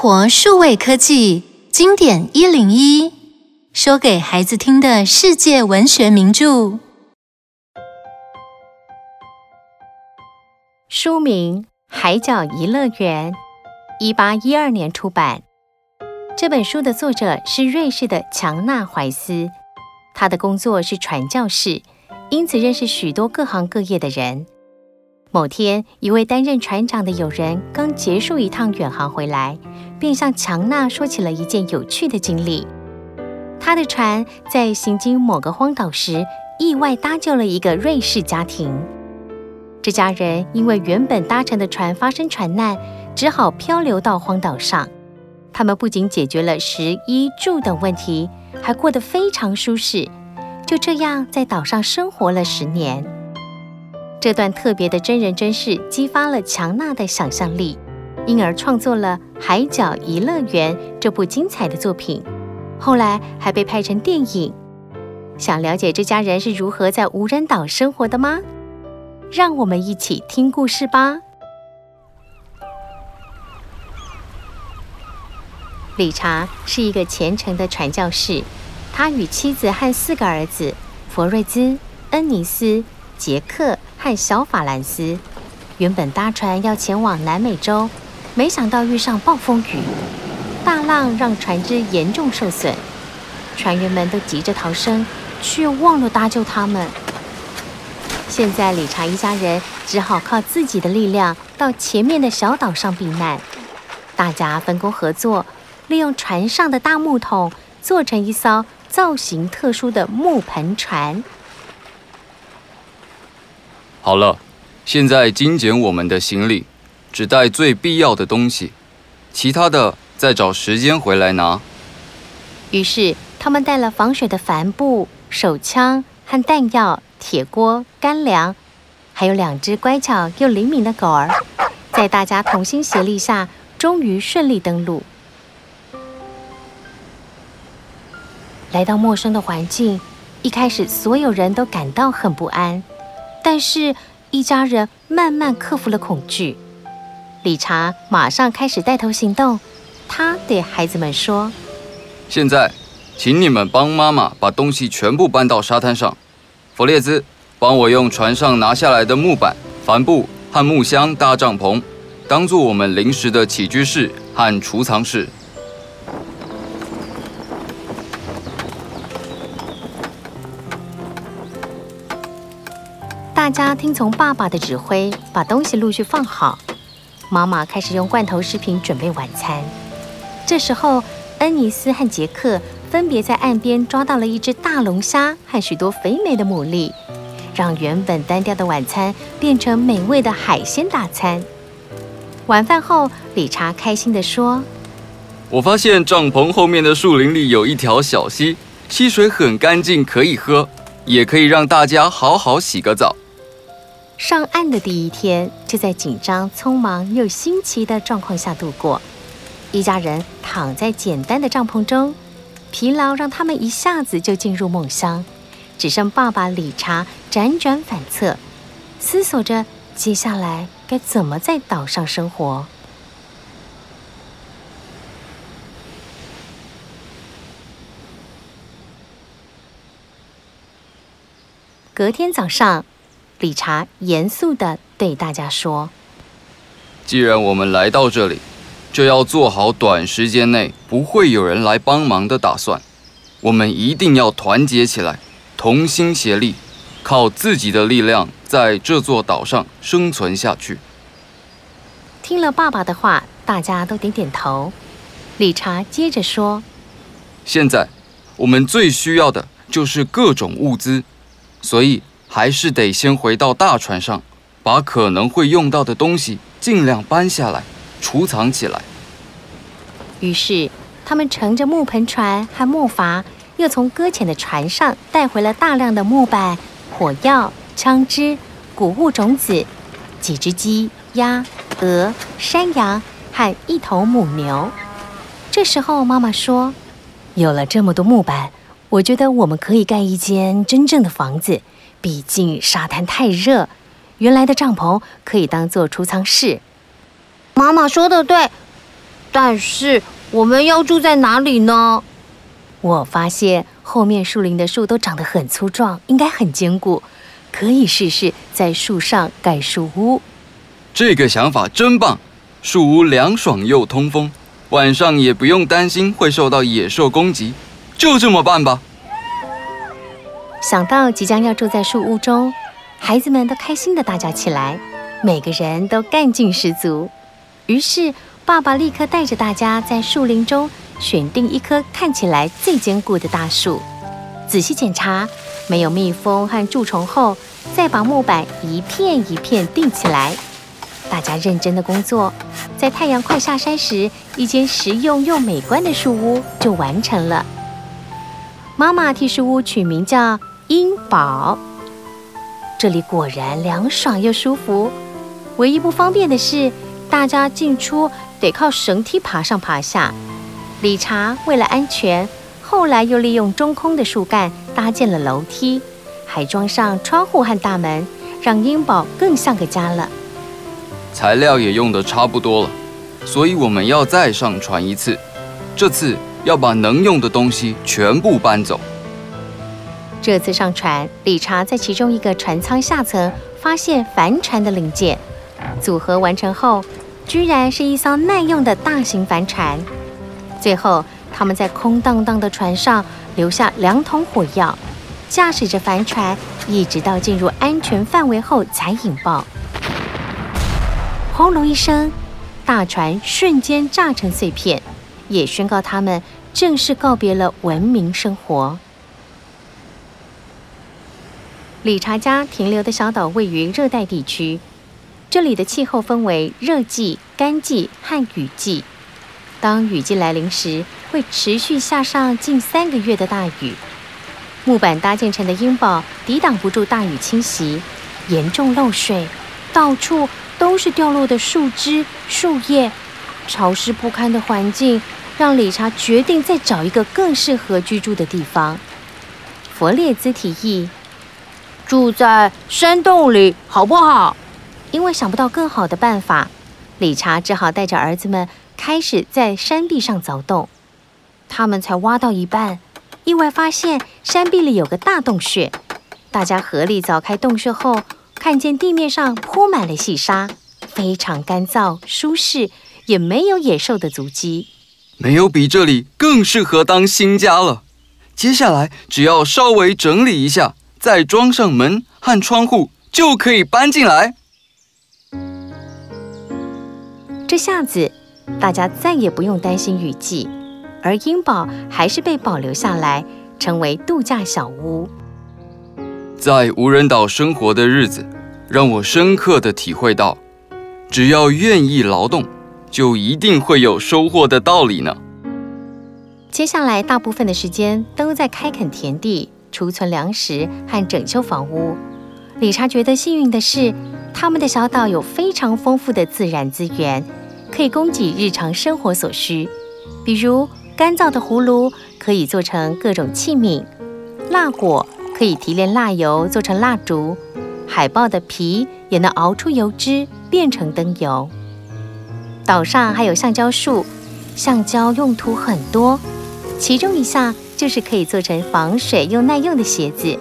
活数位科技经典一零一，说给孩子听的世界文学名著。书名《海角一乐园》，一八一二年出版。这本书的作者是瑞士的强纳怀斯，他的工作是传教士，因此认识许多各行各业的人。某天，一位担任船长的友人刚结束一趟远航回来，便向强纳说起了一件有趣的经历。他的船在行经某个荒岛时，意外搭救了一个瑞士家庭。这家人因为原本搭乘的船发生船难，只好漂流到荒岛上。他们不仅解决了食衣住等问题，还过得非常舒适。就这样，在岛上生活了十年。这段特别的真人真事激发了强纳的想象力，因而创作了《海角一乐园》这部精彩的作品。后来还被拍成电影。想了解这家人是如何在无人岛生活的吗？让我们一起听故事吧。理查是一个虔诚的传教士，他与妻子和四个儿子弗瑞兹、恩尼斯、杰克。和小法兰斯原本搭船要前往南美洲，没想到遇上暴风雨，大浪让船只严重受损，船员们都急着逃生，却忘了搭救他们。现在理查一家人只好靠自己的力量到前面的小岛上避难。大家分工合作，利用船上的大木桶做成一艘造型特殊的木盆船。好了，现在精简我们的行李，只带最必要的东西，其他的再找时间回来拿。于是他们带了防水的帆布、手枪和弹药、铁锅、干粮，还有两只乖巧又灵敏的狗儿，在大家同心协力下，终于顺利登陆。来到陌生的环境，一开始所有人都感到很不安。但是，一家人慢慢克服了恐惧。理查马上开始带头行动。他对孩子们说：“现在，请你们帮妈妈把东西全部搬到沙滩上。弗列兹，帮我用船上拿下来的木板、帆布和木箱搭帐篷，当做我们临时的起居室和储藏室。”大家听从爸爸的指挥，把东西陆续放好。妈妈开始用罐头食品准备晚餐。这时候，恩尼斯和杰克分别在岸边抓到了一只大龙虾和许多肥美的牡蛎，让原本单调的晚餐变成美味的海鲜大餐。晚饭后，理查开心地说：“我发现帐篷后面的树林里有一条小溪，溪水很干净，可以喝，也可以让大家好好洗个澡。”上岸的第一天，就在紧张、匆忙又新奇的状况下度过。一家人躺在简单的帐篷中，疲劳让他们一下子就进入梦乡。只剩爸爸理查辗转反侧，思索着接下来该怎么在岛上生活。隔天早上。理查严肃地对大家说：“既然我们来到这里，就要做好短时间内不会有人来帮忙的打算。我们一定要团结起来，同心协力，靠自己的力量在这座岛上生存下去。”听了爸爸的话，大家都点点头。理查接着说：“现在我们最需要的就是各种物资，所以。”还是得先回到大船上，把可能会用到的东西尽量搬下来，储藏起来。于是，他们乘着木盆船和木筏，又从搁浅的船上带回了大量的木板、火药、枪支、谷物种子、几只鸡、鸭、鹅、山羊和一头母牛。这时候，妈妈说：“有了这么多木板，我觉得我们可以盖一间真正的房子。”毕竟沙滩太热，原来的帐篷可以当做储藏室。妈妈说的对，但是我们要住在哪里呢？我发现后面树林的树都长得很粗壮，应该很坚固，可以试试在树上盖树屋。这个想法真棒！树屋凉爽又通风，晚上也不用担心会受到野兽攻击。就这么办吧。想到即将要住在树屋中，孩子们都开心的大叫起来，每个人都干劲十足。于是，爸爸立刻带着大家在树林中选定一棵看起来最坚固的大树，仔细检查没有蜜蜂和蛀虫后，再把木板一片一片钉起来。大家认真的工作，在太阳快下山时，一间实用又美观的树屋就完成了。妈妈替树屋取名叫英宝。这里果然凉爽又舒服，唯一不方便的是，大家进出得靠绳梯爬上爬下。理查为了安全，后来又利用中空的树干搭建了楼梯，还装上窗户和大门，让英宝更像个家了。材料也用得差不多了，所以我们要再上船一次，这次。要把能用的东西全部搬走。这次上船，理查在其中一个船舱下层发现帆船的零件，组合完成后，居然是一艘耐用的大型帆船。最后，他们在空荡荡的船上留下两桶火药，驾驶着帆船一直到进入安全范围后才引爆。轰隆一声，大船瞬间炸成碎片。也宣告他们正式告别了文明生活。理查家停留的小岛位于热带地区，这里的气候分为热季、干季和雨季。当雨季来临时，会持续下上近三个月的大雨。木板搭建成的鹰堡抵挡不住大雨侵袭，严重漏水，到处都是掉落的树枝、树叶，潮湿不堪的环境。让理查决定再找一个更适合居住的地方。弗列兹提议住在山洞里，好不好？因为想不到更好的办法，理查只好带着儿子们开始在山壁上凿洞。他们才挖到一半，意外发现山壁里有个大洞穴。大家合力凿开洞穴后，看见地面上铺满了细沙，非常干燥舒适，也没有野兽的足迹。没有比这里更适合当新家了。接下来只要稍微整理一下，再装上门和窗户，就可以搬进来。这下子，大家再也不用担心雨季，而英堡还是被保留下来，成为度假小屋。在无人岛生活的日子，让我深刻的体会到，只要愿意劳动。就一定会有收获的道理呢。接下来大部分的时间都在开垦田地、储存粮食和整修房屋。理查觉得幸运的是，他们的小岛有非常丰富的自然资源，可以供给日常生活所需。比如干燥的葫芦可以做成各种器皿，蜡果可以提炼蜡油做成蜡烛，海豹的皮也能熬出油脂变成灯油。岛上还有橡胶树，橡胶用途很多，其中一项就是可以做成防水又耐用的鞋子。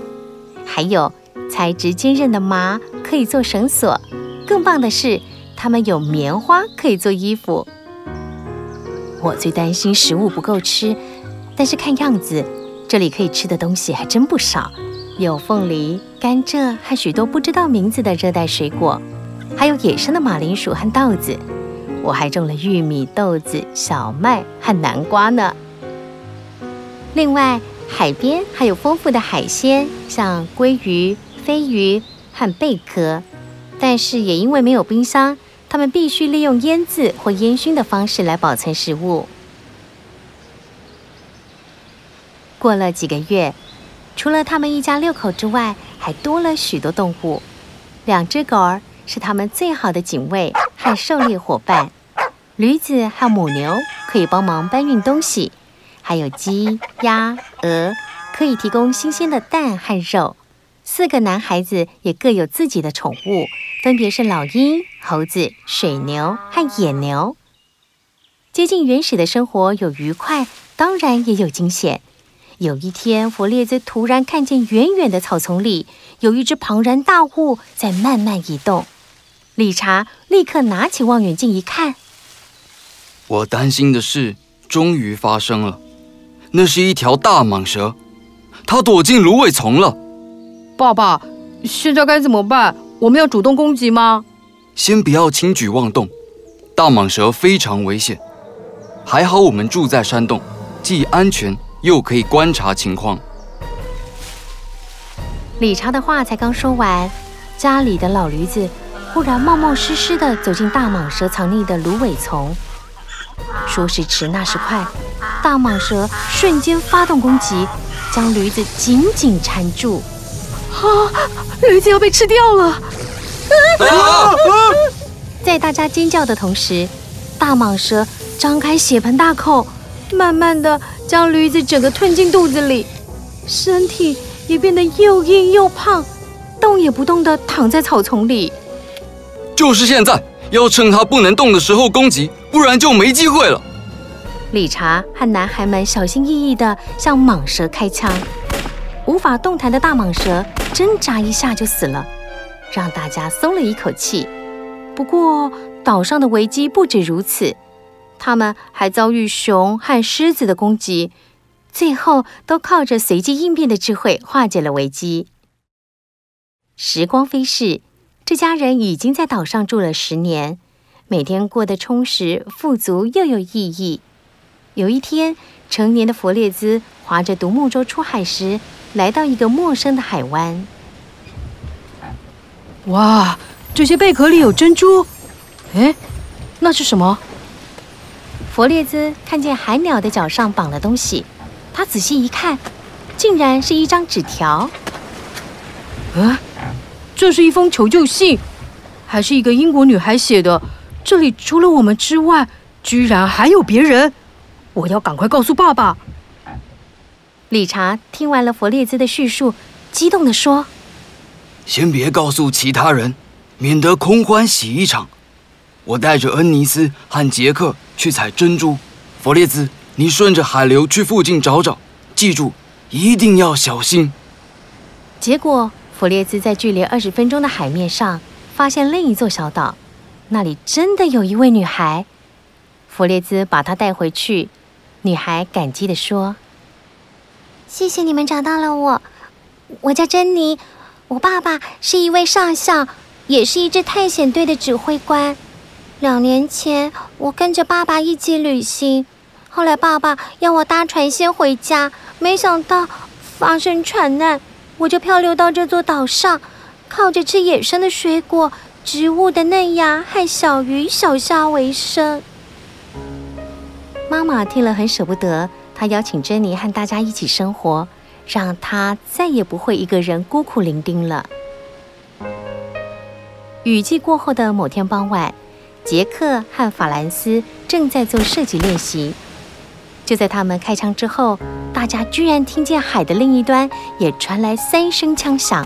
还有材质坚韧的麻可以做绳索，更棒的是，它们有棉花可以做衣服。我最担心食物不够吃，但是看样子这里可以吃的东西还真不少，有凤梨、甘蔗和许多不知道名字的热带水果，还有野生的马铃薯和稻子。我还种了玉米、豆子、小麦和南瓜呢。另外，海边还有丰富的海鲜，像鲑鱼、飞鱼和贝壳。但是也因为没有冰箱，他们必须利用腌制或烟熏的方式来保存食物。过了几个月，除了他们一家六口之外，还多了许多动物。两只狗儿是他们最好的警卫和狩猎伙伴。驴子和母牛可以帮忙搬运东西，还有鸡、鸭、鹅可以提供新鲜的蛋和肉。四个男孩子也各有自己的宠物，分别是老鹰、猴子、水牛和野牛。接近原始的生活有愉快，当然也有惊险。有一天，弗列兹突然看见远远的草丛里有一只庞然大物在慢慢移动。理查立刻拿起望远镜一看，我担心的事终于发生了，那是一条大蟒蛇，它躲进芦苇丛了。爸爸，现在该怎么办？我们要主动攻击吗？先不要轻举妄动，大蟒蛇非常危险。还好我们住在山洞，既安全。又可以观察情况。理查的话才刚说完，家里的老驴子忽然冒冒失失地走进大蟒蛇藏匿的芦苇丛。说时迟，那时快，大蟒蛇瞬间发动攻击，将驴子紧紧缠住。啊！驴子要被吃掉了！啊！在大家尖叫的同时，大蟒蛇张开血盆大口，慢慢的。将驴子整个吞进肚子里，身体也变得又硬又胖，动也不动的躺在草丛里。就是现在，要趁它不能动的时候攻击，不然就没机会了。理查和男孩们小心翼翼地向蟒蛇开枪，无法动弹的大蟒蛇挣扎一下就死了，让大家松了一口气。不过，岛上的危机不止如此。他们还遭遇熊和狮子的攻击，最后都靠着随机应变的智慧化解了危机。时光飞逝，这家人已经在岛上住了十年，每天过得充实、富足又有意义。有一天，成年的弗列兹划着独木舟出海时，来到一个陌生的海湾。哇，这些贝壳里有珍珠！哎，那是什么？弗列兹看见海鸟的脚上绑了东西，他仔细一看，竟然是一张纸条。啊，这是一封求救信，还是一个英国女孩写的。这里除了我们之外，居然还有别人！我要赶快告诉爸爸。理查听完了弗列兹的叙述，激动地说：“先别告诉其他人，免得空欢喜一场。”我带着恩尼斯和杰克去采珍珠，弗列兹，你顺着海流去附近找找，记住，一定要小心。结果，弗列兹在距离二十分钟的海面上发现另一座小岛，那里真的有一位女孩。弗列兹把她带回去，女孩感激地说：“谢谢你们找到了我，我叫珍妮，我爸爸是一位上校，也是一支探险队的指挥官。”两年前，我跟着爸爸一起旅行，后来爸爸要我搭船先回家，没想到发生船难，我就漂流到这座岛上，靠着吃野生的水果、植物的嫩芽和小鱼小虾为生。妈妈听了很舍不得，她邀请珍妮和大家一起生活，让她再也不会一个人孤苦伶仃了。雨季过后的某天傍晚。杰克和法兰斯正在做射击练习，就在他们开枪之后，大家居然听见海的另一端也传来三声枪响。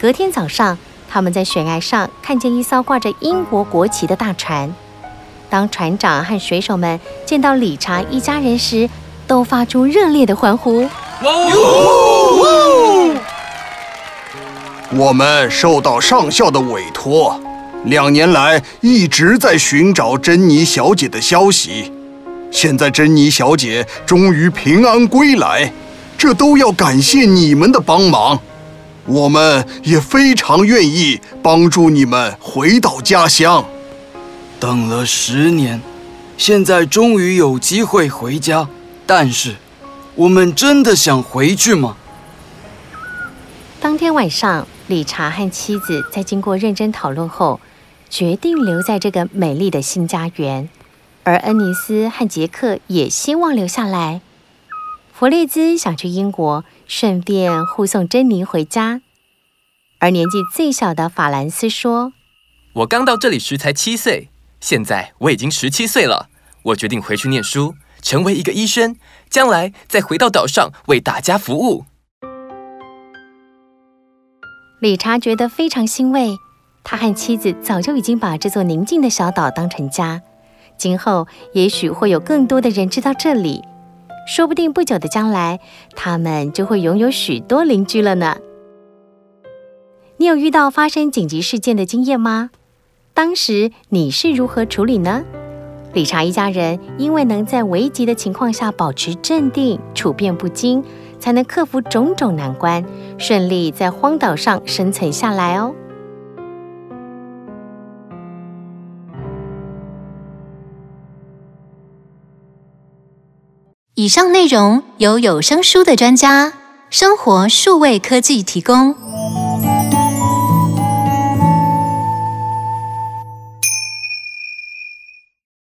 隔天早上，他们在悬崖上看见一艘挂着英国国旗的大船。当船长和水手们见到理查一家人时，都发出热烈的欢呼。我们受到上校的委托。两年来一直在寻找珍妮小姐的消息，现在珍妮小姐终于平安归来，这都要感谢你们的帮忙。我们也非常愿意帮助你们回到家乡。等了十年，现在终于有机会回家，但是我们真的想回去吗？当天晚上，理查和妻子在经过认真讨论后，决定留在这个美丽的新家园，而恩尼斯和杰克也希望留下来。弗列兹想去英国，顺便护送珍妮回家。而年纪最小的法兰斯说：“我刚到这里时才七岁，现在我已经十七岁了。我决定回去念书，成为一个医生，将来再回到岛上为大家服务。”理查觉得非常欣慰。他和妻子早就已经把这座宁静的小岛当成家，今后也许会有更多的人知道这里，说不定不久的将来，他们就会拥有许多邻居了呢。你有遇到发生紧急事件的经验吗？当时你是如何处理呢？理查一家人因为能在危急的情况下保持镇定、处变不惊，才能克服种种难关，顺利在荒岛上生存下来哦。以上内容由有声书的专家生活数位科技提供。